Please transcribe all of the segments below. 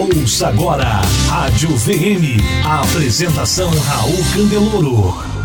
Ouça agora Rádio VM. A apresentação Raul Candeloro.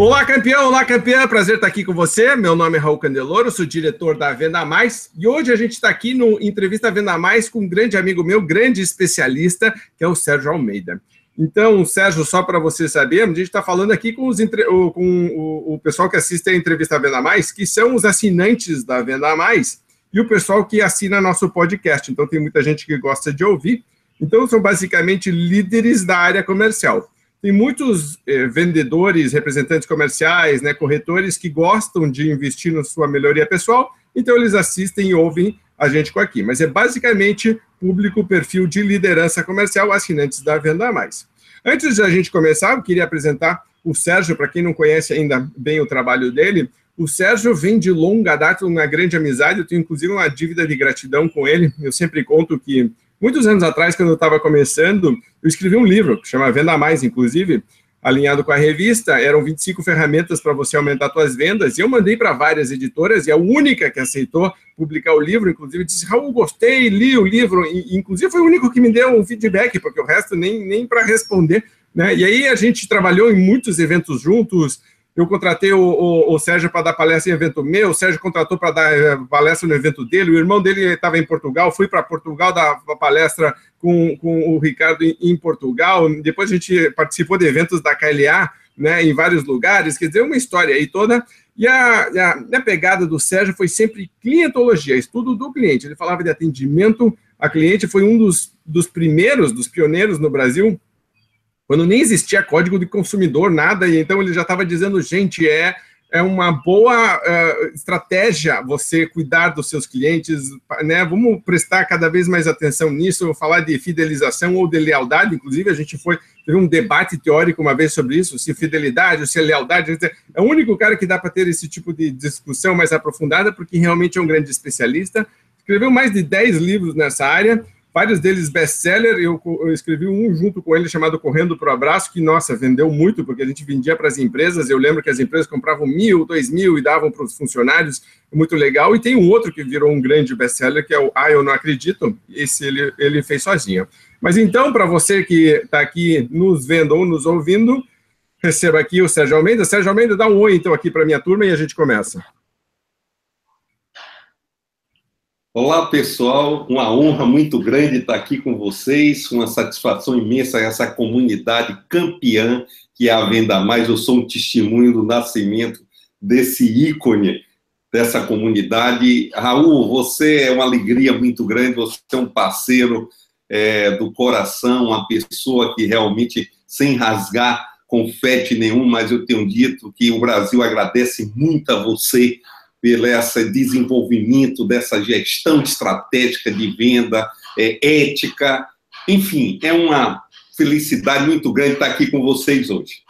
Olá, campeão! Olá, campeã! Prazer estar aqui com você. Meu nome é Raul Candeloro, sou diretor da Venda Mais e hoje a gente está aqui no Entrevista Venda Mais com um grande amigo meu, grande especialista, que é o Sérgio Almeida. Então, Sérgio, só para você saber, a gente está falando aqui com, os, com o, pessoal que assiste a Entrevista Venda Mais, que são os assinantes da Venda Mais e o pessoal que assina nosso podcast. Então, tem muita gente que gosta de ouvir. Então, são basicamente líderes da área comercial tem muitos eh, vendedores, representantes comerciais, né, corretores que gostam de investir na sua melhoria pessoal, então eles assistem e ouvem a gente com aqui. Mas é basicamente público perfil de liderança comercial, assinantes da Venda Mais. Antes de a gente começar, eu queria apresentar o Sérgio, para quem não conhece ainda bem o trabalho dele. O Sérgio vem de longa data, uma grande amizade, eu tenho inclusive uma dívida de gratidão com ele. Eu sempre conto que Muitos anos atrás, quando eu estava começando, eu escrevi um livro, que chama Venda Mais, inclusive, alinhado com a revista, eram 25 ferramentas para você aumentar suas vendas, e eu mandei para várias editoras, e a única que aceitou publicar o livro, inclusive, disse, Raul, gostei, li o livro, e, inclusive foi o único que me deu um feedback, porque o resto nem, nem para responder, né? E aí a gente trabalhou em muitos eventos juntos, eu contratei o, o, o Sérgio para dar palestra em evento meu, o Sérgio contratou para dar eh, palestra no evento dele, o irmão dele estava em Portugal, fui para Portugal dar palestra com, com o Ricardo em, em, Portugal, depois a gente participou de eventos da KLA, né, em vários lugares, quer dizer, uma história aí toda, e a, a, a pegada do Sérgio foi sempre clientologia, estudo do cliente, ele falava de atendimento a cliente, foi um dos, dos primeiros, dos pioneiros no Brasil, quando nem existia código de consumidor, nada, e então ele já estava dizendo, gente, é, é uma boa uh, estratégia você cuidar dos seus clientes, né? Vamos prestar cada vez mais atenção nisso, falar de fidelização ou de lealdade, inclusive a gente foi teve um debate teórico uma vez sobre isso, se fidelidade ou se é lealdade, é o único cara que dá para ter esse tipo de discussão mais aprofundada, porque realmente é um grande especialista, escreveu mais de 10 livros nessa área, vários deles best-seller. Eu, eu, escrevi um junto com ele chamado Correndo para o Abraço, que, nossa, vendeu muito, porque a gente vendia para as empresas. Eu lembro que as empresas compravam mil, dois mil e davam para os funcionários, muito legal. E tem um outro que virou um grande best-seller, que é o Ah, Eu Não Acredito. Esse ele, ele fez sozinho. Mas então, para você que está aqui nos vendo ou nos ouvindo, receba aqui o Sérgio Almeida. Sérgio Almeida, dá um oi então aqui para minha turma e a gente começa. Olá, pessoal. Uma honra muito grande estar aqui com vocês. Uma satisfação imensa essa comunidade campeã que é a Venda Mais. Eu sou um testemunho do nascimento desse ícone dessa comunidade. Raul, você é uma alegria muito grande. Você é um parceiro é, do coração, uma pessoa que realmente, sem rasgar confete nenhum, mas eu tenho dito que o Brasil agradece muito a você pelo esse desenvolvimento dessa gestão estratégica de venda, é, ética, enfim, é uma felicidade muito grande estar aqui com vocês hoje.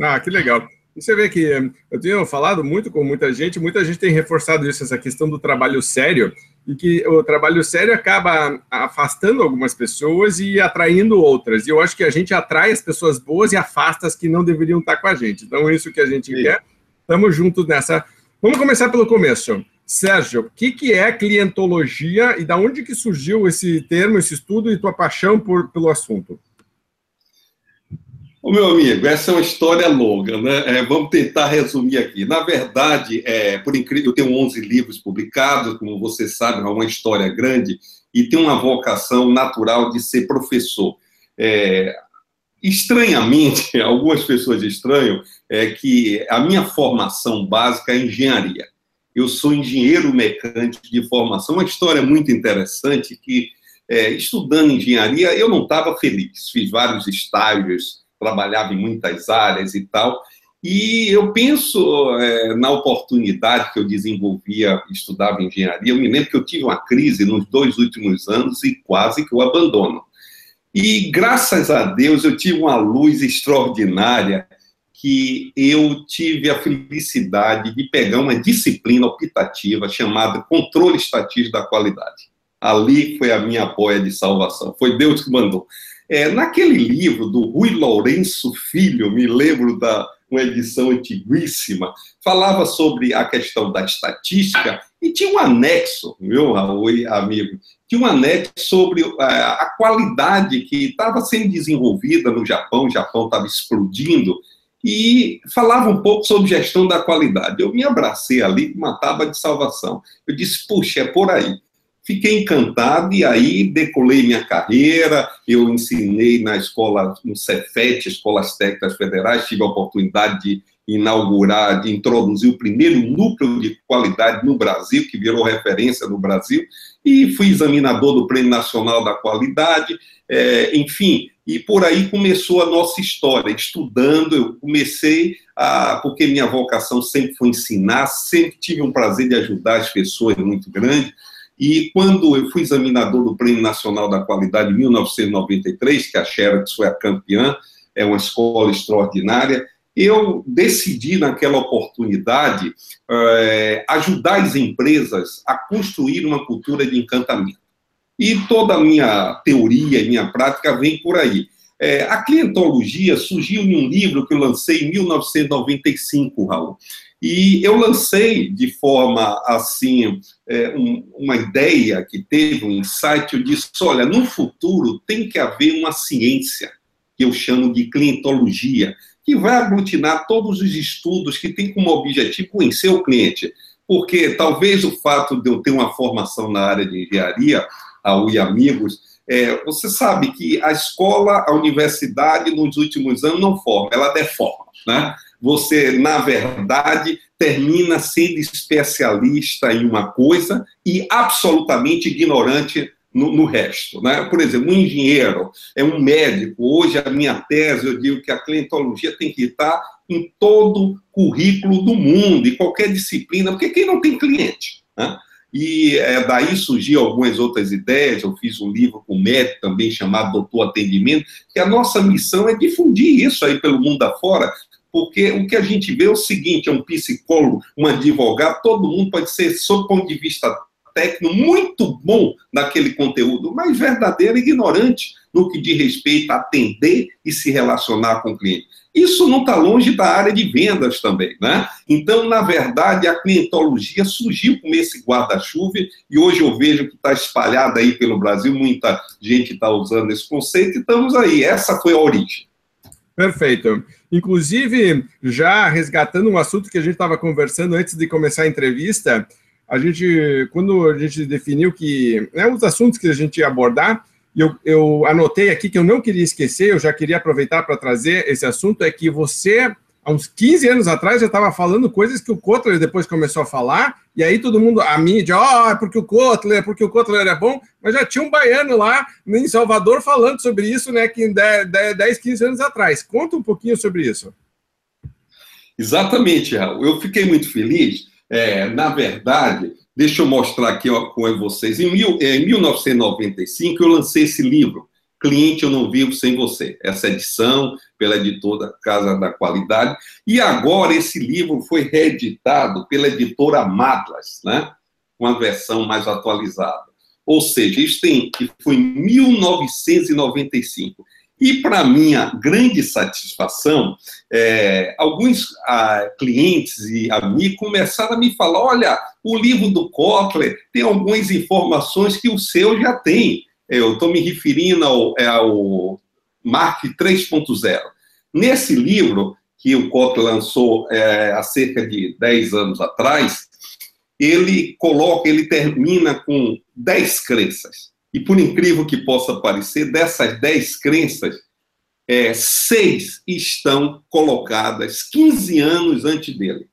Ah, que legal. E você vê que eu tenho falado muito com muita gente, muita gente tem reforçado isso, essa questão do trabalho sério, e que o trabalho sério acaba afastando algumas pessoas e atraindo outras. E eu acho que a gente atrai as pessoas boas e afasta as que não deveriam estar com a gente. Então, isso que a gente Sim. quer. Estamos juntos nessa Vamos começar pelo começo. Sérgio, o que, que é clientologia e da onde que surgiu esse termo, esse estudo e tua paixão por, pelo assunto? O meu amigo, essa é uma história longa, né? É, vamos tentar resumir aqui. Na verdade, é, por incrível, eu tenho 11 livros publicados, como você sabe, é uma história grande e tenho uma vocação natural de ser professor. É, estranhamente, algumas pessoas estranham, é que a minha formação básica é engenharia. Eu sou engenheiro mecânico de formação. Uma história muito interessante que, é, estudando engenharia, eu não estava feliz. Fiz vários estágios, trabalhava em muitas áreas e tal. E eu penso é, na oportunidade que eu desenvolvia, estudava engenharia. Eu me lembro que eu tive uma crise nos dois últimos anos e quase que eu abandono. E graças a Deus eu tive uma luz extraordinária que eu tive a felicidade de pegar uma disciplina optativa chamada Controle Estatístico da Qualidade. Ali foi a minha apoia de salvação. Foi Deus que mandou. É, naquele livro do Rui Lourenço Filho, me lembro da uma edição antiguíssima, falava sobre a questão da estatística e tinha um anexo, meu Raul, amigo, tinha um anexo sobre é, a qualidade que estava sendo desenvolvida no Japão, o Japão estava explodindo, e falava um pouco sobre gestão da qualidade. Eu me abracei ali com uma tábua de salvação. Eu disse, puxa, é por aí. Fiquei encantado e aí decolei minha carreira. Eu ensinei na escola, no Cefet, Escolas Técnicas Federais, tive a oportunidade de inaugurar, de introduzir o primeiro núcleo de qualidade no Brasil, que virou referência no Brasil, e fui examinador do Prêmio Nacional da Qualidade, é, enfim, e por aí começou a nossa história, estudando, eu comecei a, porque minha vocação sempre foi ensinar, sempre tive um prazer de ajudar as pessoas muito grande, e quando eu fui examinador do Prêmio Nacional da Qualidade em 1993, que a Xerox foi a campeã, é uma escola extraordinária, eu decidi, naquela oportunidade, é, ajudar as empresas a construir uma cultura de encantamento. E toda a minha teoria, minha prática vem por aí. É, a clientologia surgiu em um livro que eu lancei em 1995, Raul. E eu lancei de forma assim, é, um, uma ideia que teve um insight. Eu disse: olha, no futuro tem que haver uma ciência, que eu chamo de clientologia, que vai aglutinar todos os estudos que tem como objetivo conhecer o cliente. Porque talvez o fato de eu ter uma formação na área de engenharia, a UI Amigos, é, você sabe que a escola, a universidade, nos últimos anos, não forma, ela deforma, né? você, na verdade, termina sendo especialista em uma coisa e absolutamente ignorante no, no, resto. Né? Por exemplo, um engenheiro, é um médico. Hoje, a minha tese, eu digo que a clientologia tem que estar em todo currículo do mundo, em qualquer disciplina, porque quem não tem cliente? Né? E é, daí surgiu algumas outras ideias. Eu fiz um livro com o médico também chamado Doutor Atendimento, que a nossa missão é difundir isso aí pelo mundo afora, porque o que a gente vê é o seguinte: é um psicólogo, um advogado, todo mundo pode ser, sob ponto de vista técnico, muito bom naquele conteúdo, mas verdadeiro ignorante no que diz respeito a atender e se relacionar com o cliente. Isso não está longe da área de vendas também, né? Então, na verdade, a clientologia surgiu com esse guarda-chuva e hoje eu vejo que está espalhada aí pelo Brasil, muita gente está usando esse conceito e estamos aí. Essa foi a origem. Perfeito. Inclusive, já resgatando um assunto que a gente estava conversando antes de começar a entrevista, a gente, quando a gente definiu que né, os assuntos que a gente ia abordar, eu, eu anotei aqui que eu não queria esquecer, eu já queria aproveitar para trazer esse assunto, é que você há uns 15 anos atrás já estava falando coisas que o Kotler depois começou a falar, e aí todo mundo, a mídia, ó, oh, é porque o Kotler, é porque o Kotler é bom, mas já tinha um baiano lá em Salvador falando sobre isso, né, que 10, 10 15 anos atrás. Conta um pouquinho sobre isso. Exatamente, Raul. Eu fiquei muito feliz. É, na verdade, deixa eu mostrar aqui ó, com vocês. Em, mil, em 1995, eu lancei esse livro, Cliente Eu Não Vivo Sem Você. Essa edição pela editora Casa da Qualidade. E agora esse livro foi reeditado pela editora Madlas, né? uma versão mais atualizada. Ou seja, isso tem, foi em 1995. E, para minha grande satisfação, é, alguns ah, clientes e amigos começaram a me falar: olha, o livro do Kotler tem algumas informações que o seu já tem. Eu estou me referindo ao, é, ao Mark 3.0. Nesse livro, que o Kotler lançou é, há cerca de 10 anos atrás, ele coloca, ele termina com 10 crenças. E por incrível que possa parecer, dessas 10 crenças, é, seis estão colocadas 15 anos antes dele.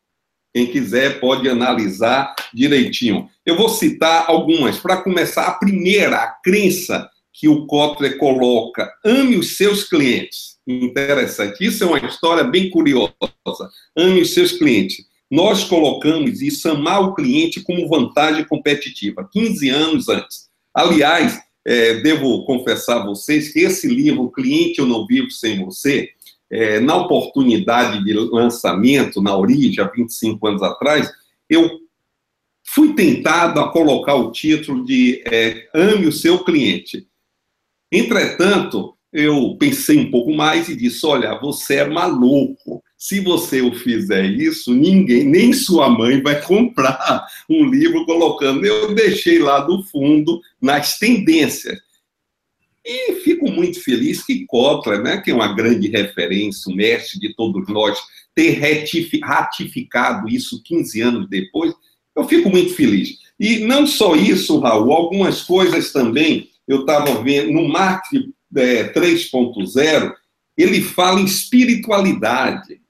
Quem quiser pode analisar direitinho. Eu vou citar algumas. Para começar, a primeira, a crença que o Kotler coloca: ame os seus clientes. Interessante. Isso é uma história bem curiosa. Ame os seus clientes. Nós colocamos isso, amar o cliente, como vantagem competitiva, 15 anos antes. Aliás, é, devo confessar a vocês que esse livro, Cliente Eu Não Vivo Sem Você, é, na oportunidade de lançamento, na origem, há 25 anos atrás, eu fui tentado a colocar o título de é, Ame o seu cliente. Entretanto, eu pensei um pouco mais e disse: Olha, você é maluco. Se você o fizer isso, ninguém, nem sua mãe, vai comprar um livro colocando. Eu deixei lá do fundo nas tendências. E fico muito feliz que Kotler, né, que é uma grande referência, o mestre de todos nós, ter ratificado isso 15 anos depois, eu fico muito feliz. E não só isso, Raul, algumas coisas também, eu estava vendo, no marketing é, 3.0, ele fala em espiritualidade.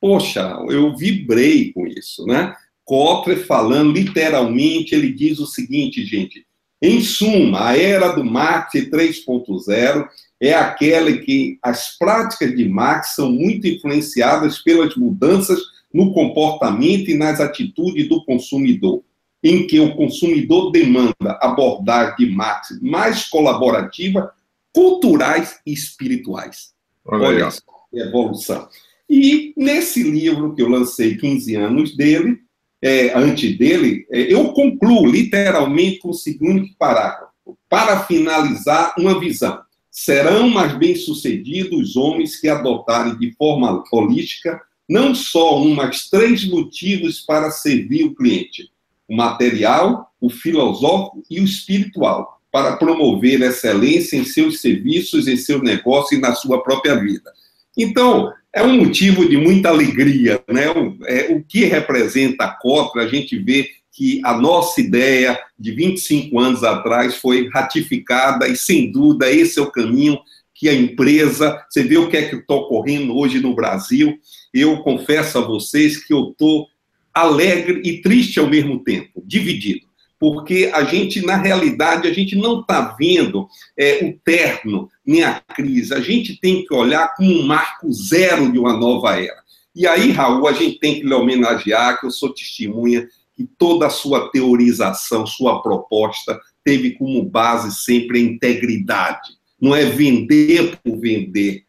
Poxa, eu vibrei com isso, né? Kotler falando literalmente, ele diz o seguinte, gente, em suma, a era do marketing 3.0 é aquela em que as práticas de marketing são muito influenciadas pelas mudanças no comportamento e nas atitudes do consumidor, em que o consumidor demanda abordagem de marketing mais colaborativa culturais e espirituais. Olha, Olha só, evolução. E nesse livro que eu lancei 15 anos dele, é, antes dele, é, eu concluo literalmente com o seguinte parágrafo. Para finalizar, uma visão. Serão mais bem-sucedidos os homens que adotarem de forma holística não só um, mas três motivos para servir o cliente: o material, o filosófico e o espiritual para promover excelência em seus serviços, em seu negócio e na sua própria vida. Então, é um motivo de muita alegria, né? O, é, o que representa a COP, a gente vê que a nossa ideia de 25 anos atrás foi ratificada e, sem dúvida, esse é o caminho que a empresa, você vê o que é que está ocorrendo hoje no Brasil, eu confesso a vocês que eu estou alegre e triste ao mesmo tempo, dividido porque a gente, na realidade, a gente não está vendo é, o terno nem a crise. A gente tem que olhar como um marco zero de uma nova era. E aí, Raul, a gente tem que lhe homenagear, que eu sou testemunha que toda a sua teorização, sua proposta, teve como base sempre a integridade. Não é vender por vender,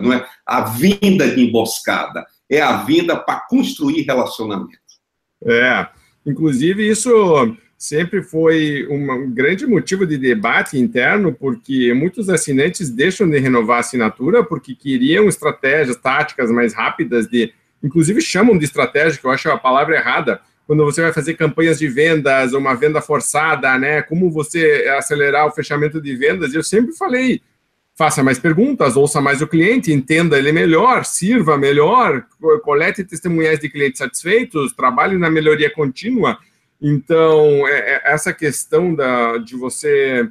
não é a vinda de emboscada, é a vinda para construir relacionamento. É, Inclusive, isso sempre foi um grande motivo de debate interno, porque muitos assinantes deixam de renovar a assinatura porque queriam estratégias táticas mais rápidas, de, inclusive chamam de estratégia, que eu acho a palavra errada, quando você vai fazer campanhas de vendas, uma venda forçada, né? Como você acelerar o fechamento de vendas? Eu sempre falei, faça mais perguntas, ouça mais o cliente, entenda ele melhor, sirva melhor, colete testemunhais de clientes satisfeitos, trabalhe na melhoria contínua. Então, é, é essa questão da, de você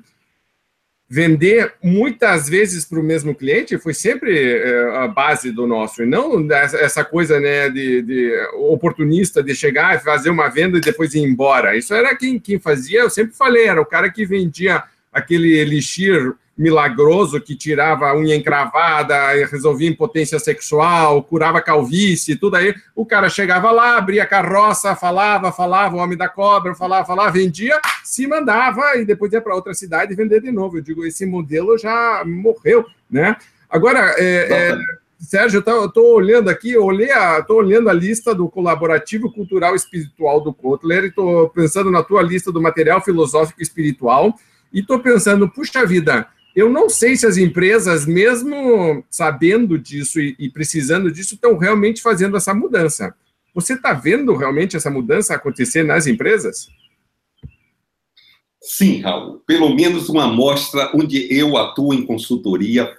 vender muitas vezes para o mesmo cliente foi sempre é, a base do nosso, e não essa coisa né, de, de, oportunista de chegar e fazer uma venda e depois ir embora. Isso era quem, quem fazia, eu sempre falei, era o cara que vendia aquele elixir milagroso que tirava a unha encravada, resolvia impotência sexual, curava calvície, tudo aí. O cara chegava lá, abria a carroça, falava, falava, o homem da cobra, falava, falava, vendia, se mandava e depois ia para outra cidade vender de novo. Eu digo, esse modelo já morreu, né? Agora, é, é, Sérgio, eu estou olhando aqui, estou olhando a lista do colaborativo cultural espiritual do Kotler e estou pensando na tua lista do material filosófico espiritual e estou pensando, puxa vida, eu não sei se as empresas, mesmo sabendo disso e, e precisando disso, estão realmente fazendo essa mudança. Você está vendo realmente essa mudança acontecer nas empresas? Sim, Raul. Pelo menos uma amostra onde eu atuo em consultoria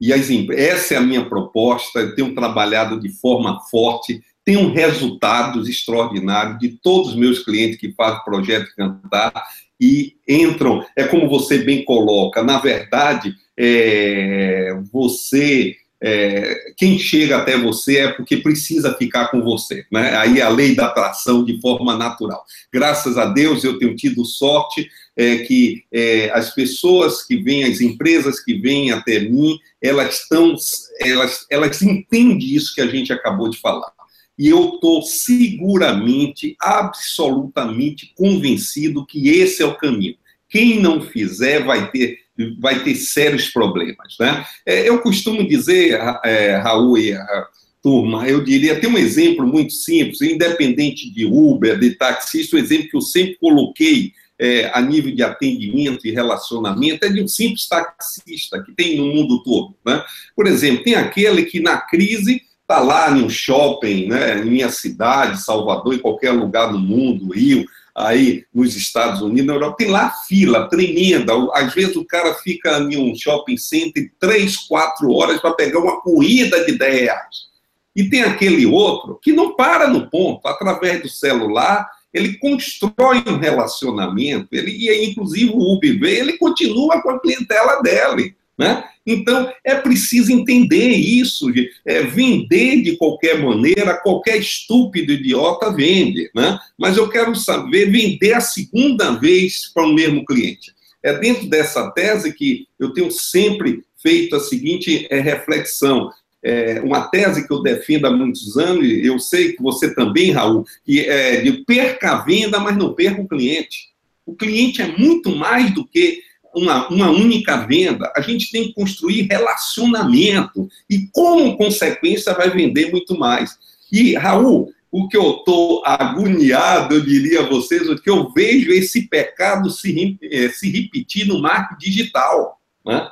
e as essa é a minha proposta. Eu tenho trabalhado de forma forte, tenho resultados extraordinários de todos os meus clientes que fazem projeto Cantar e entram, é como você bem coloca, na verdade, é, você, é, quem chega até você é porque precisa ficar com você, né? Aí é a lei da atração de forma natural. Graças a Deus eu tenho tido sorte é, que é, as pessoas que vêm, as empresas que vêm até mim, elas estão, elas, elas entendem isso que a gente acabou de falar e eu estou seguramente, absolutamente convencido que esse é o caminho. Quem não fizer vai ter vai ter sérios problemas. Né? É, eu costumo dizer, é, Raul e a turma, eu diria, tem um exemplo muito simples, independente de Uber, de taxista, um exemplo que eu sempre coloquei é, a nível de atendimento e relacionamento é de um simples taxista que tem no mundo todo. Né? Por exemplo, tem aquele que na crise está lá em um shopping, né, em minha cidade, Salvador, em qualquer lugar do mundo, Rio, aí nos Estados Unidos, na Europa, tem lá fila tremenda. Às vezes o cara fica em um shopping center três, quatro horas para pegar uma corrida de 10 reais. E tem aquele outro que não para no ponto, através do celular, ele constrói um relacionamento, ele, e inclusive o Uber, ele continua com a clientela dele. Né? Então, é preciso entender isso. É, vender de qualquer maneira, qualquer estúpido idiota vende. Né? Mas eu quero saber vender a segunda vez para o mesmo cliente. É dentro dessa tese que eu tenho sempre feito a seguinte é, reflexão. É uma tese que eu defendo há muitos anos, e eu sei que você também, Raul, que é de perca a venda, mas não perca o cliente. O cliente é muito mais do que uma, uma única venda, a gente tem que construir relacionamento e, como consequência, vai vender muito mais. E, Raul, o que eu estou agoniado, eu diria a vocês, o que eu vejo esse pecado se, eh, se repetir no marketing digital. Né?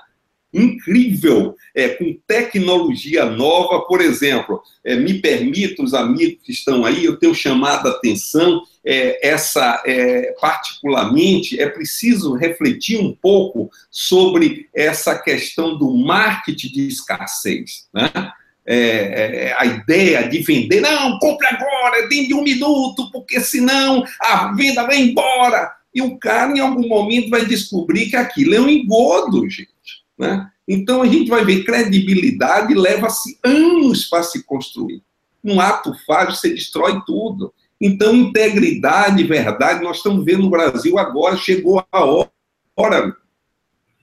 Incrível, é, com tecnologia nova, por exemplo, é, me permita, os amigos que estão aí, eu tenho chamado a atenção, é, essa, é, particularmente, é preciso refletir um pouco sobre essa questão do marketing de escassez, né? É, é, a ideia de vender, não, compre agora, dentro de um minuto, porque senão a venda vai embora. E o cara, em algum momento, vai descobrir que aquilo é um engodo, gente. Né? Então, a gente vai ver credibilidade leva-se anos para se construir. Um ato falho, você destrói tudo. Então, integridade, verdade, nós estamos vendo no Brasil agora, chegou a hora.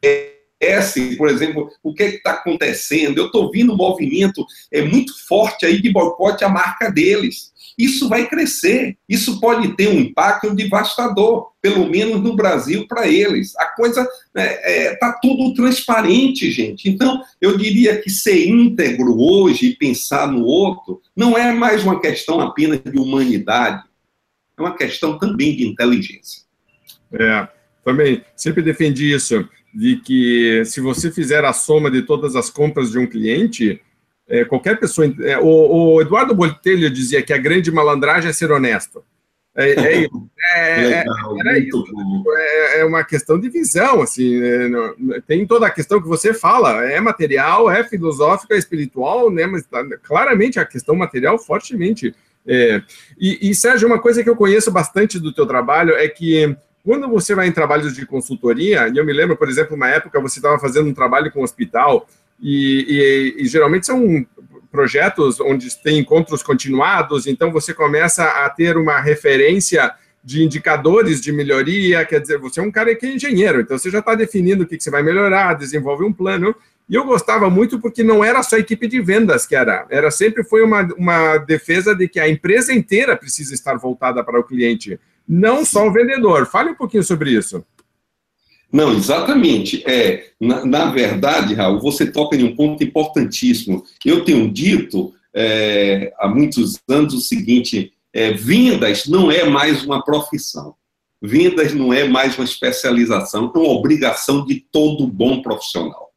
É, assim, por exemplo, o que é está acontecendo? Eu estou vendo um movimento é, muito forte aí de boicote à marca deles. Isso vai crescer. Isso pode ter um impacto devastador, pelo menos no Brasil, para eles. A coisa está né, é, tá tudo transparente, gente. Então, eu diria que ser íntegro hoje e pensar no outro não é mais uma questão apenas de humanidade, é uma questão também de inteligência. É, também sempre defendi isso, de que se você fizer a soma de todas as compras de um cliente, é, qualquer pessoa. É, o, o, Eduardo Botelho dizia que a grande malandragem é ser honesto. É, é, é, Legal, era isso. É, é, uma questão de visão, assim. Né, tem toda a questão que você fala, é material, é filosófica, é espiritual, né? Mas tá, claramente a questão material fortemente. É, e, e, Sérgio, uma coisa que eu conheço bastante do teu trabalho é que quando você vai em trabalhos de consultoria, e eu me lembro, por exemplo, uma época você estava fazendo um trabalho com um hospital e, e, e, geralmente são projetos onde tem encontros continuados, então você começa a ter uma referência de indicadores de melhoria, quer dizer, você é um cara que é engenheiro, então você já está definindo o que, que você vai melhorar, desenvolve um plano, e eu gostava muito porque não era só a equipe de vendas que era, era sempre foi uma, uma defesa de que a empresa inteira precisa estar voltada para o cliente, não só o vendedor. Fale um pouquinho sobre isso. Não, exatamente. É, na, na, verdade, Raul, você toca em um ponto importantíssimo. Eu tenho dito é, há muitos anos o seguinte: é, vendas não é mais uma profissão. Vendas não é mais uma especialização, é uma obrigação de todo bom profissional.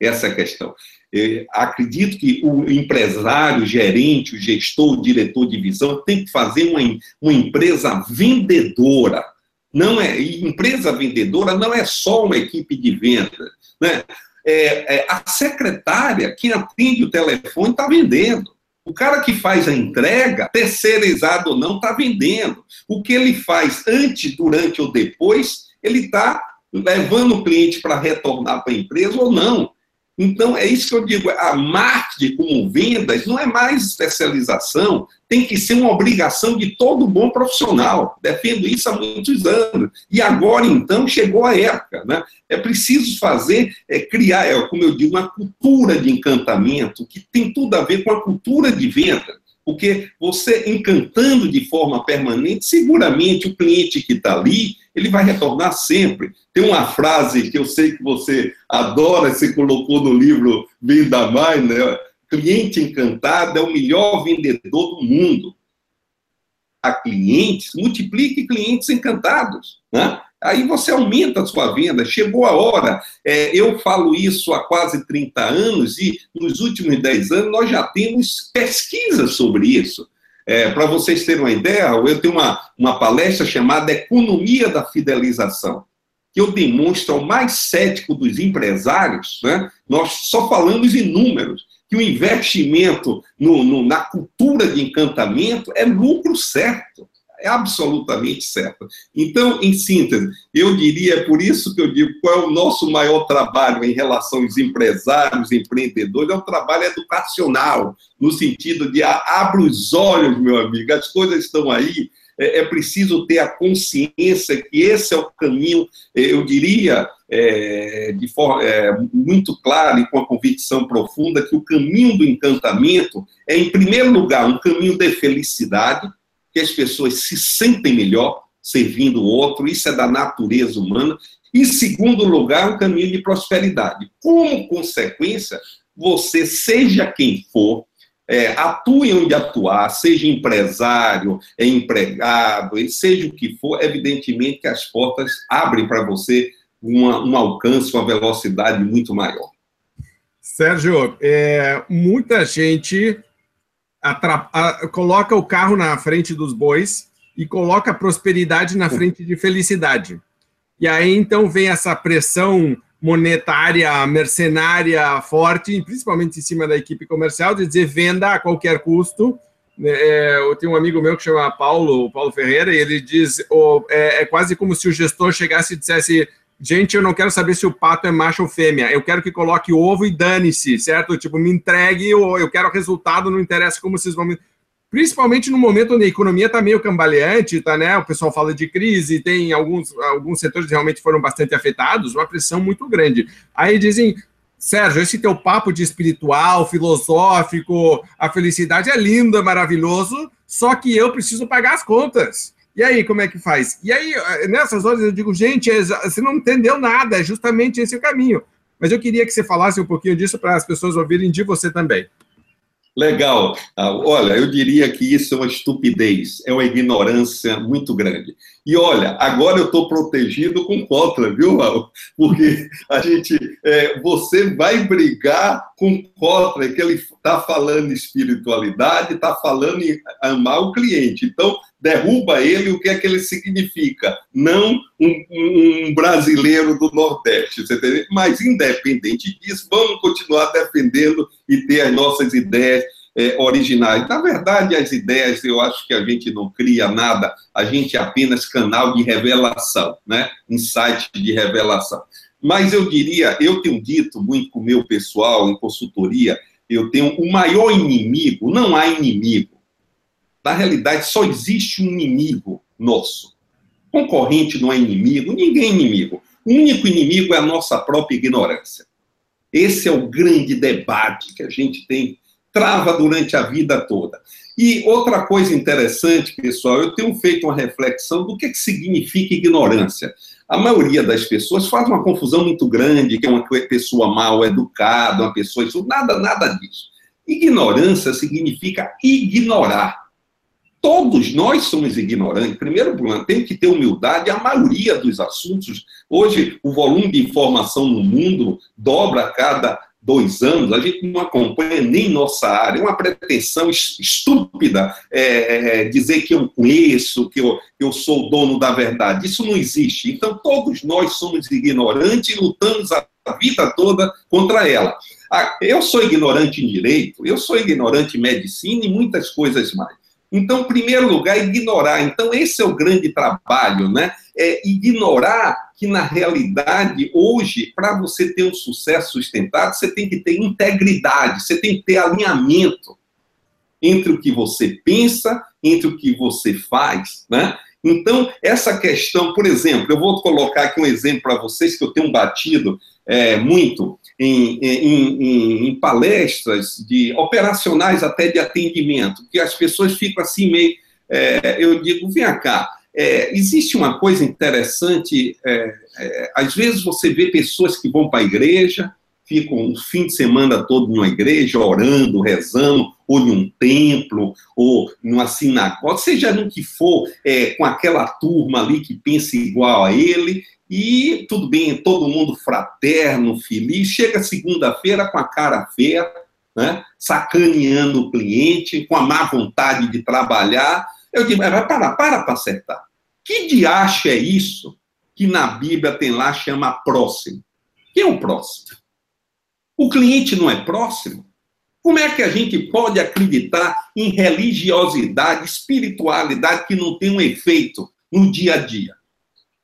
Essa é a questão. É, acredito que o empresário, o gerente, o gestor, o diretor de visão tem que fazer uma, uma empresa vendedora não é empresa vendedora não é só uma equipe de venda, né? É, é, a secretária, quem atende o telefone, está vendendo. O cara que faz a entrega, terceirizado ou não, está vendendo. O que ele faz antes, durante ou depois, ele está levando o cliente para retornar para a empresa ou não. Então, é isso que eu digo, a marketing como vendas não é mais especialização, tem que ser uma obrigação de todo bom profissional. Defendo isso há muitos anos. E agora, então, chegou a época. Né? É preciso fazer, é, criar, é, como eu digo, uma cultura de encantamento que tem tudo a ver com a cultura de venda. Porque você encantando de forma permanente, seguramente o cliente que está ali, ele vai retornar sempre. Tem uma frase que eu sei que você adora, você colocou no livro Venda Mais, né? Cliente encantado é o melhor vendedor do mundo. A clientes, multiplique clientes encantados. Né? Aí você aumenta a sua venda. Chegou a hora. É, eu falo isso há quase 30 anos e nos últimos 10 anos nós já temos pesquisas sobre isso. É, Para vocês terem uma ideia, eu tenho uma, uma palestra chamada Economia da Fidelização, que eu demonstro ao mais cético dos empresários, né? nós só falamos em números, que o investimento no, no, na cultura de encantamento é lucro certo é absolutamente certa. Então, em síntese, eu diria, por isso que eu digo, qual é o nosso maior trabalho em relação aos empresários, empreendedores, é o trabalho educacional, no sentido de abra os olhos, meu amigo, as coisas estão aí, é, é preciso ter a consciência que esse é o caminho, é, eu diria, é, de forma é, muito clara e com a convicção profunda, que o caminho do encantamento é, em primeiro lugar, um caminho de felicidade, que as pessoas se sentem melhor servindo o outro, isso é da natureza humana. Em segundo lugar, um caminho de prosperidade. Como consequência, você, seja quem for, é, atue onde atuar, seja empresário, é empregado, seja o que for, evidentemente que as portas abrem para você uma, um alcance, uma velocidade muito maior. Sérgio, é, muita gente coloca o carro na frente dos bois e coloca a prosperidade na frente de felicidade. E aí então vem essa pressão monetária, mercenária forte, principalmente em cima da equipe comercial, de dizer venda a qualquer custo. É, eu tenho um amigo meu que chama Paulo, Paulo Ferreira, e ele diz: oh, é, é quase como se o gestor chegasse e dissesse gente, eu não quero saber se o pato é macho ou fêmea, eu quero que coloque ovo e dane-se, certo? Tipo, me entregue, ou eu quero resultado, não interessa como vocês vão me... Principalmente no momento onde a economia está meio cambaleante, tá, né? O pessoal fala de crise, tem alguns, alguns setores realmente foram bastante afetados, uma pressão muito grande. Aí dizem, Sérgio, esse teu papo de espiritual, filosófico, a felicidade é lindo, é maravilhoso, só que eu preciso pagar as contas. E aí, como é que faz? E aí, eh, nessas horas, eu digo, gente, é você não entendeu nada, é justamente esse o caminho. Mas eu queria que você falasse um pouquinho disso para as pessoas ouvirem de você também. Legal. Ah, olha, eu diria que isso é uma estupidez, é uma ignorância muito grande. E olha, agora eu estou protegido com Kotler, viu, Raul? Porque a gente, é, você vai brigar com Kotler, que ele está falando espiritualidade, está falando em amar o cliente. Então, derruba ele, o que é que ele significa? Não um, um brasileiro do Nordeste, você entendeu? Mas, independente disso, vamos continuar defendendo e ter as nossas ideias é, originais. Na verdade, as ideias, eu acho que a gente não cria nada, a gente é apenas canal de revelação, né? insight de revelação. Mas eu diria, eu tenho dito muito com o meu pessoal em consultoria, eu tenho o maior inimigo, não há inimigo, na realidade, só existe um inimigo nosso. Concorrente não é inimigo, ninguém é inimigo. O único inimigo é a nossa própria ignorância. Esse é o grande debate que a gente tem, trava durante a vida toda. E outra coisa interessante, pessoal, eu tenho feito uma reflexão do que, que significa ignorância. A maioria das pessoas faz uma confusão muito grande, que é uma pessoa mal educada, uma pessoa isso, nada, nada disso. Ignorância significa ignorar. Todos nós somos ignorantes. Primeiro, tem que ter humildade. A maioria dos assuntos, hoje, o volume de informação no mundo dobra a cada dois anos, a gente não acompanha nem nossa área. É uma pretensão estúpida é, é, dizer que eu conheço, que eu, que eu sou dono da verdade. Isso não existe. Então, todos nós somos ignorantes e lutamos a vida toda contra ela. Ah, eu sou ignorante em direito, eu sou ignorante em medicina e muitas coisas mais. Então, em primeiro lugar, ignorar. Então, esse é o grande trabalho, né? É ignorar que, na realidade, hoje, para você ter um sucesso sustentado, você tem que ter integridade, você tem que ter alinhamento entre o que você pensa, entre o que você faz, né? Então, essa questão, por exemplo, eu vou colocar aqui um exemplo para vocês que eu tenho batido é, muito em, em, em, em, palestras de operacionais até de atendimento, que as pessoas ficam assim meio. É, eu digo, vem cá, é, existe uma coisa interessante, é, é, às vezes você vê pessoas que vão para a igreja, ficam o fim de semana todo em uma igreja, orando, rezando, ou em um templo, ou numa sinagoga, seja no que for, é, com aquela turma ali que pensa igual a ele, e tudo bem, todo mundo fraterno, feliz, chega segunda-feira com a cara feia, né, sacaneando o cliente, com a má vontade de trabalhar. Eu digo, para, para, para para acertar. Que diacho é isso que na Bíblia tem lá, chama próximo? Quem é o próximo? O cliente não é próximo? Como é que a gente pode acreditar em religiosidade, espiritualidade que não tem um efeito no dia a dia?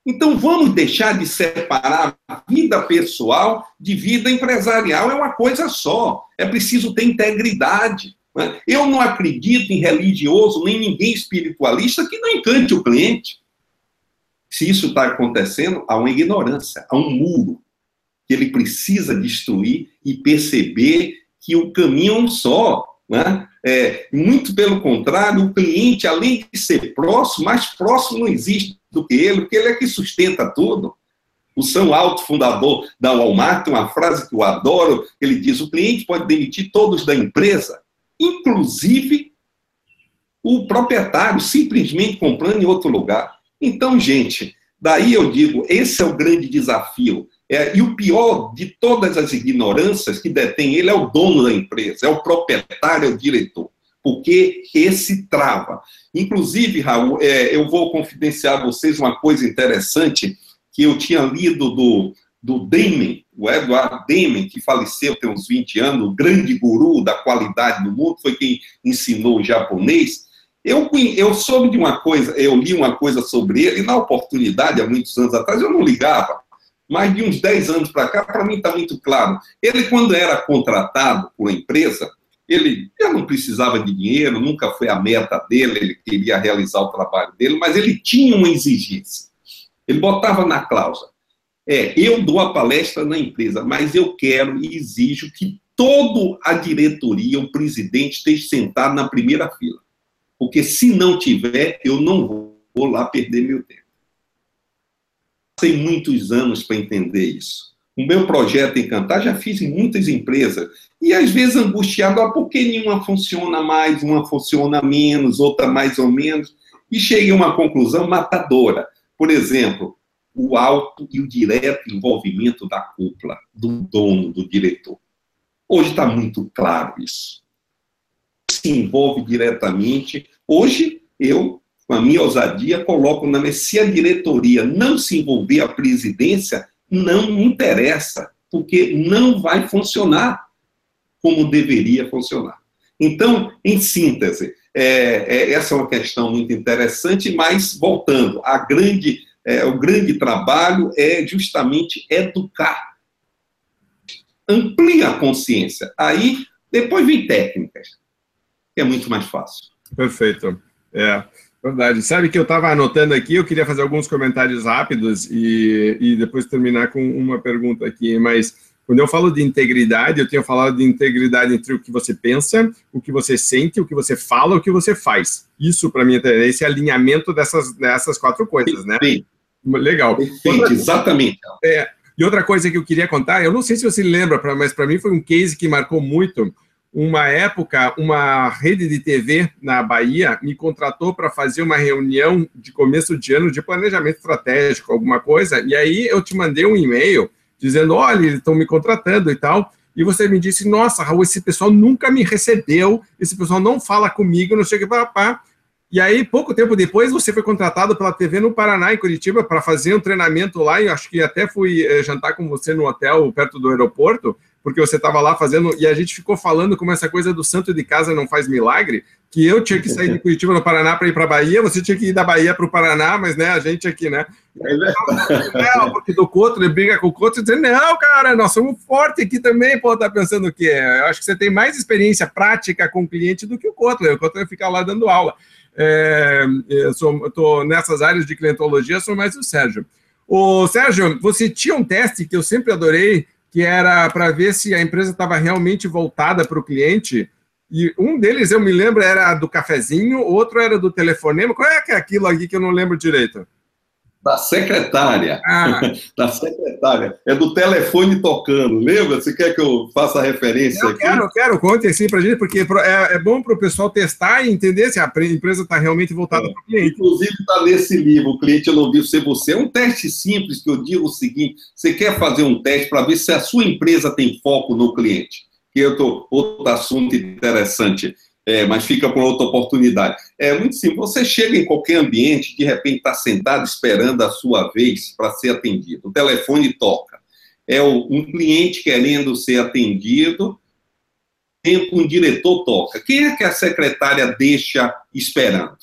Então vamos deixar de separar vida pessoal de vida empresarial, é uma coisa só. É preciso ter integridade. Né? Eu não acredito em religioso nem ninguém espiritualista que não encante o cliente. Se isso está acontecendo, há uma ignorância, há um muro que ele precisa destruir e perceber que o caminho é um só. Né? É, muito pelo contrário, o cliente, além de ser próximo, mais próximo não existe do que ele, porque ele é que sustenta tudo. O São Alto, fundador da Walmart, tem uma frase que eu adoro, ele diz, o cliente pode demitir todos da empresa, inclusive o proprietário, simplesmente comprando em outro lugar. Então, gente, daí eu digo, esse é o grande desafio, é, e o pior de todas as ignorâncias que detém ele é o dono da empresa, é o proprietário, é o diretor, porque esse trava. Inclusive, Raul, é, eu vou confidenciar a vocês uma coisa interessante que eu tinha lido do, do Deming, o Edward Deming, que faleceu tem uns 20 anos, o grande guru da qualidade do mundo, foi quem ensinou o japonês. Eu, eu soube de uma coisa, eu li uma coisa sobre ele, na oportunidade, há muitos anos atrás, eu não ligava mas de uns 10 anos para cá, para mim está muito claro. Ele, quando era contratado por uma empresa, ele já não precisava de dinheiro, nunca foi a meta dele, ele queria realizar o trabalho dele, mas ele tinha uma exigência. Ele botava na cláusula: é, eu dou a palestra na empresa, mas eu quero e exijo que toda a diretoria, o presidente, esteja sentado na primeira fila. Porque se não tiver, eu não vou lá perder meu tempo passei muitos anos para entender isso. O meu projeto Encantar já fiz em muitas empresas. E às vezes angustiado, ah, por que nenhuma funciona mais, uma funciona menos, outra mais ou menos? E cheguei a uma conclusão matadora. Por exemplo, o alto e o direto envolvimento da cúpula, do dono, do diretor. Hoje está muito claro isso. Se envolve diretamente. Hoje, eu com a minha ousadia, coloco na mesa, se a diretoria não se envolver, a presidência, não interessa, porque não vai funcionar como deveria funcionar. Então, em síntese, é, é, essa é uma questão muito interessante, mas voltando, a grande, é, o grande trabalho é justamente educar. Amplia a consciência. Aí, depois vem técnicas, que é muito mais fácil. Perfeito. É. Verdade. Sabe que eu estava anotando aqui, eu queria fazer alguns comentários rápidos e, e depois terminar com uma pergunta aqui, mas quando eu falo de integridade, eu tinha falado de integridade entre o que você pensa, o que você sente, o que você fala, o que você faz. Isso, para mim, é esse alinhamento dessas, dessas quatro coisas, né? Sim. Legal. Exatamente. É, e outra coisa que eu queria contar, eu não sei se você lembra, mas para mim foi um case que marcou muito uma época, uma rede de TV na Bahia me contratou para fazer uma reunião de começo de ano de planejamento estratégico, alguma coisa, e aí eu te mandei um e-mail dizendo: olha, eles estão me contratando e tal. E você me disse: nossa, Raul, esse pessoal nunca me recebeu, esse pessoal não fala comigo, não chega para pá. E aí, pouco tempo depois, você foi contratado pela TV no Paraná, em Curitiba, para fazer um treinamento lá. E acho que até fui é, jantar com você no hotel perto do aeroporto porque você estava lá fazendo, e a gente ficou falando como essa coisa do santo de casa não faz milagre, que eu tinha que sair de Curitiba no Paraná para ir para Bahia, você tinha que ir da Bahia para o Paraná, mas né, a gente aqui, né? Não, porque do Couto, ele briga com o Couto e diz, não, cara, nós somos fortes aqui também, pô, tá pensando o quê? Eu acho que você tem mais experiência prática com o cliente do que o Couto, o Couto vai ficar lá dando aula. É, eu sou, eu tô nessas áreas de clientologia, sou mais o Sérgio. Ô, Sérgio, você tinha um teste que eu sempre adorei, que era para ver se a empresa estava realmente voltada para o cliente. E um deles, eu me lembro, era do cafezinho, outro era do telefonema. Qual é que é aquilo aqui que eu não lembro direito? Da secretária. Ah. da secretária. É do telefone tocando. Lembra? Você quer que eu faça referência eu aqui? Quero, quero. Conte assim para a gente, porque é, é bom para o pessoal testar e entender se a empresa está realmente voltada é. para o cliente. Inclusive, está nesse livro, o cliente eu não vi ser você. É um teste simples que eu digo o seguinte: você quer fazer um teste para ver se a sua empresa tem foco no cliente. Que eu tô, outro assunto interessante é, mas fica por outra oportunidade. É muito simples. Você chega em qualquer ambiente, de repente está sentado esperando a sua vez para ser atendido. O telefone toca. É um cliente querendo ser atendido, tempo um diretor toca. Quem é que a secretária deixa esperando?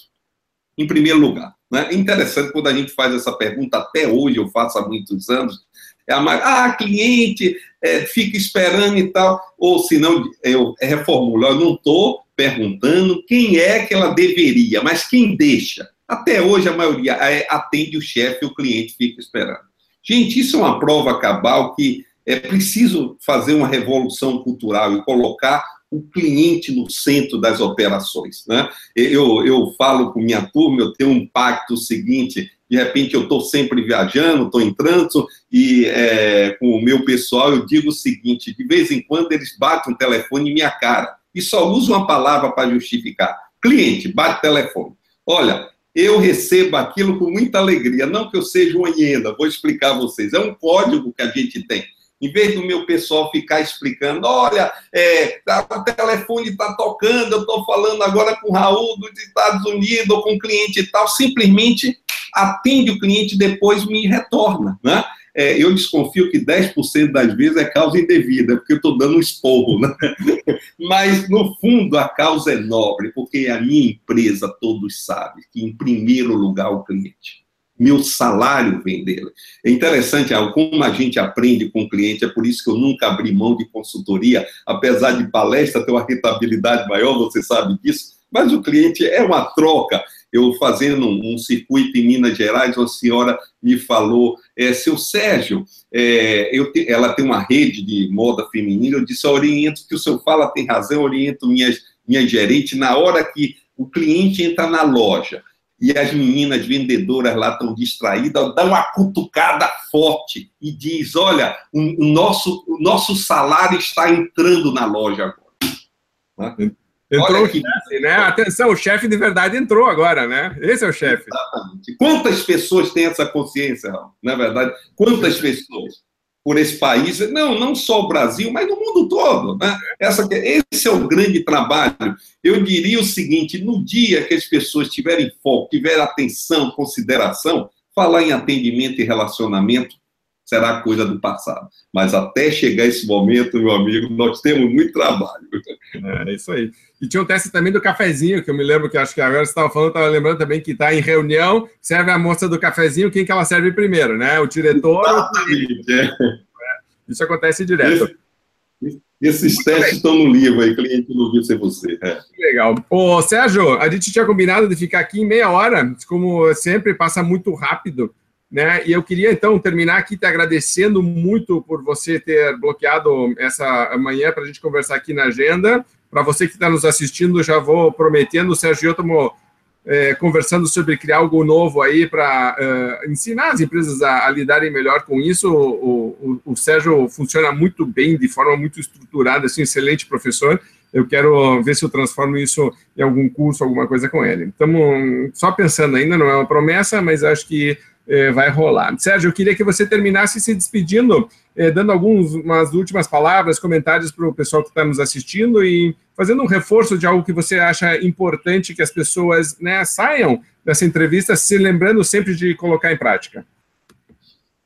Em primeiro lugar. Né? É interessante quando a gente faz essa pergunta, até hoje eu faço há muitos anos, é a mais, ah, cliente é, fica esperando e tal, ou se não, eu reformulo, eu não estou perguntando quem é que ela deveria, mas quem deixa. Até hoje, a maioria atende o chefe e o cliente fica esperando. Gente, isso é uma prova cabal que é preciso fazer uma revolução cultural e colocar o cliente no centro das operações. Né? Eu, eu falo com minha turma, eu tenho um pacto seguinte, de repente eu estou sempre viajando, estou em trânsito, e é, com o meu pessoal eu digo o seguinte, de vez em quando eles batem um telefone em minha cara, e só usa uma palavra para justificar. Cliente, bate telefone. Olha, eu recebo aquilo com muita alegria, não que eu seja uma hiena, vou explicar a vocês. É um código que a gente tem. Em vez do meu pessoal ficar explicando, olha, é, o telefone está tocando, eu estou falando agora com o Raul dos Estados Unidos, ou com o cliente e tal, simplesmente atende o cliente depois me retorna. Né? é, eu desconfio que 10% das vezes é causa indevida, porque eu estou dando um esporro, né? Mas, no fundo, a causa é nobre, porque a minha empresa, todos sabem, que em primeiro lugar o cliente. Meu salário vem dele. É interessante como a gente aprende com o cliente, é por isso que eu nunca abri mão de consultoria, apesar de palestra ter uma rentabilidade maior, você sabe disso, mas o cliente é uma troca eu fazendo um, circuito em Minas Gerais, uma senhora me falou, é, seu Sérgio, é, eu te, ela tem uma rede de moda feminina, eu disse, oriento, que o senhor fala tem razão, oriento minhas, minha gerente, na hora que o cliente entra na loja, e as meninas vendedoras lá estão distraídas, dá uma cutucada forte e diz: Olha, o, nosso, o nosso salário está entrando na loja agora. Né? Entrou o chefe, né? Atenção, o chefe de verdade entrou agora, né? Esse é o chefe. Exatamente. Quantas pessoas têm essa consciência, na é verdade? Quantas pessoas por esse país? Não, não só o Brasil, mas no mundo todo. Né? Essa, esse é o grande trabalho. Eu diria o seguinte: no dia que as pessoas tiverem foco, tiverem atenção, consideração, falar em atendimento e relacionamento será coisa do passado. Mas até chegar esse momento, meu amigo, nós temos muito trabalho. É, isso aí. E tinha um teste também do cafezinho, que eu me lembro que acho que agora você estava falando, estava lembrando também que está em reunião, serve a moça do cafezinho, quem que ela serve primeiro, né? O diretor. Exatamente, é. é. Isso acontece direto. Esse, esses Muito testes bem. estão no livro aí, cliente não viu ser você. É. Legal. Ô, Sérgio, a gente tinha combinado de ficar aqui em meia hora, como sempre, passa muito rápido. Né? E eu queria então terminar aqui te agradecendo muito por você ter bloqueado essa manhã para a gente conversar aqui na agenda. Para você que está nos assistindo, já vou prometendo, o Sérgio estamos é, conversando sobre criar algo novo aí para é, ensinar as empresas a, a, lidarem melhor com isso. O, o, o, Sérgio funciona muito bem, de forma muito estruturada, assim, excelente professor. Eu quero ver se eu transformo isso em algum curso, alguma coisa com ele. Estamos só pensando ainda, não é uma promessa, mas acho que é, vai rolar. Sérgio, eu queria que você terminasse se despedindo, é, dando algumas últimas palavras, comentários para o pessoal que está nos assistindo e fazendo um reforço de algo que você acha importante que as pessoas né, saiam dessa entrevista se lembrando sempre de colocar em prática.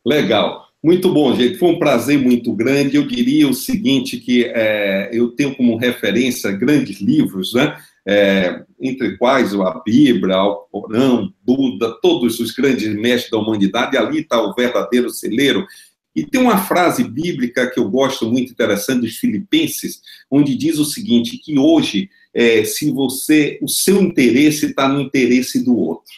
Legal. Muito bom, gente. Foi um prazer muito grande. Eu diria o seguinte, que é, eu tenho como referência grandes livros, né? É, entre quais a Bíblia, o Corão, Buda, todos os grandes mestres da humanidade, ali está o verdadeiro celeiro. E tem uma frase bíblica que eu gosto muito interessante dos Filipenses, onde diz o seguinte: que hoje, é, se você, o seu interesse está no interesse do outro.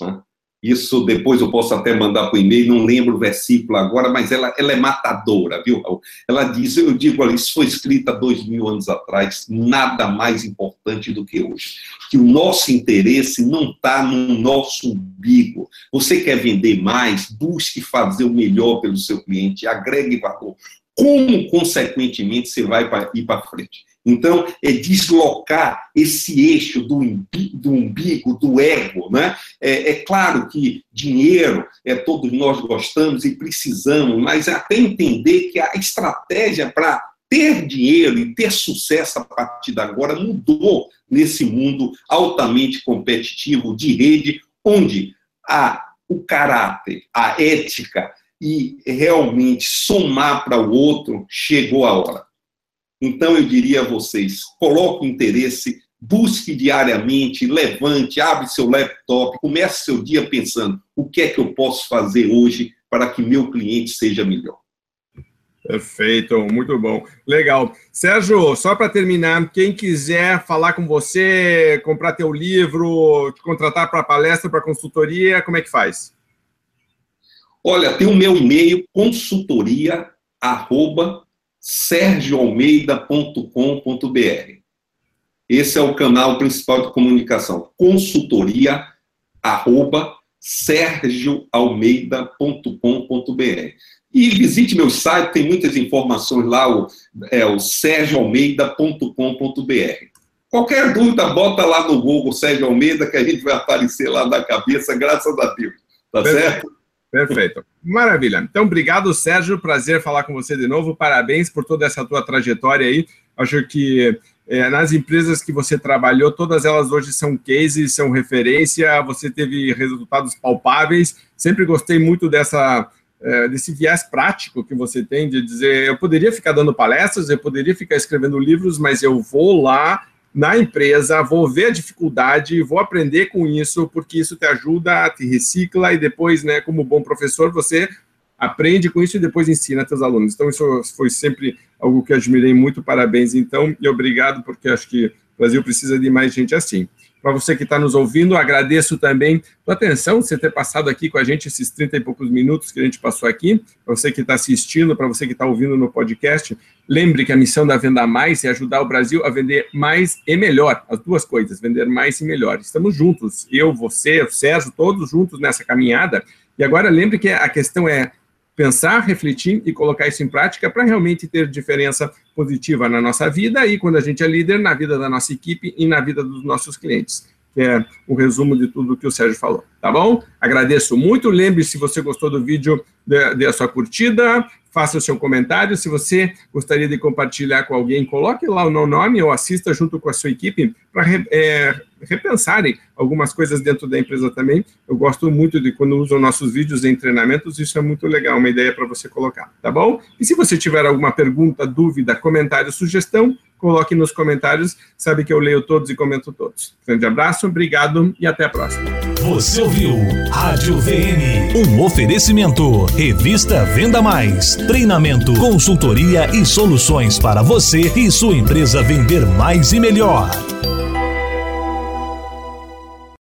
Né? Isso depois eu posso até mandar por e-mail, não lembro o versículo agora, mas ela, ela é matadora, viu? Ela diz, eu digo, olha, isso foi escrito há dois mil anos atrás, nada mais importante do que hoje. Que o nosso interesse não está no nosso umbigo. Você quer vender mais, busque fazer o melhor pelo seu cliente, agregue valor. Como, consequentemente, você vai ir para frente? Então, é deslocar esse eixo do umbigo, do, umbigo, do ego. Né? É, é, claro que dinheiro, é, todos nós gostamos e precisamos, mas até entender que a estratégia para ter dinheiro e ter sucesso a partir de agora mudou nesse mundo altamente competitivo de rede, onde a, o caráter, a ética e realmente somar para o outro chegou a hora. Então, eu diria a vocês: coloque o interesse, busque diariamente, levante, abre seu laptop, comece seu dia pensando: o que é que eu posso fazer hoje para que meu cliente seja melhor. Perfeito, muito bom. Legal. Sérgio, só para terminar, quem quiser falar com você, comprar teu livro, te contratar para palestra, para consultoria, como é que faz? Olha, tem o meu e-mail, consultoria, arroba, sergioalmeida.com.br. Esse é o canal principal de comunicação. Consultoria, arroba, sergioalmeida.com.br. E visite meu site, tem muitas informações lá, o, é o sergioalmeida.com.br. Qualquer dúvida, bota lá no Google Sérgio Almeida, que a gente vai aparecer lá na cabeça, graças a Deus. Tá certo? Perfeito. Maravilha. Então, obrigado, Sérgio. Prazer falar com você de novo. Parabéns por toda essa tua trajetória aí. Acho que é, nas empresas que você trabalhou, todas elas hoje são cases, são referência. Você teve resultados palpáveis. Sempre gostei muito dessa é, desse viés prático que você tem de dizer, eu poderia ficar dando palestras, eu poderia ficar escrevendo livros, mas eu vou lá na empresa, vou ver a dificuldade, vou aprender com isso, porque isso te ajuda, te recicla e depois, né, como bom professor, você aprende com isso e depois ensina seus alunos. Então, isso foi sempre algo que admirei muito. Parabéns, então, e obrigado, porque acho que o Brasil precisa de mais gente assim. Para você que está nos ouvindo, agradeço também a atenção, você ter passado aqui com a gente esses 30 e poucos minutos que a gente passou aqui. Para você que está assistindo, para você que está ouvindo no podcast, lembre que a missão da Venda Mais é ajudar o Brasil a vender mais e melhor. As duas coisas, vender mais e melhor. Estamos juntos, eu, você, o Sérgio, todos juntos nessa caminhada. E agora lembre que a questão é pensar, refletir e colocar isso em prática para realmente ter diferença positiva na nossa vida e, quando a gente é líder, na vida da nossa equipe e na vida dos nossos clientes. Que é o resumo de tudo que o Sérgio falou, tá bom? Agradeço muito. Lembre se você gostou do vídeo, dê a sua curtida, faça o seu comentário. Se você gostaria de compartilhar com alguém, coloque lá o meu nome ou assista junto com a sua equipe para é, repensarem algumas coisas dentro da empresa também. Eu gosto muito de quando usam nossos vídeos em treinamentos, isso é muito legal, uma ideia para você colocar, tá bom? E se você tiver alguma pergunta, dúvida, comentário, sugestão, coloque nos comentários, sabe que eu leio todos e comento todos. Grande abraço, obrigado e até a próxima. Você ouviu Rádio VM, um oferecimento, revista Venda Mais, treinamento, consultoria e soluções para você e sua empresa vender mais e melhor.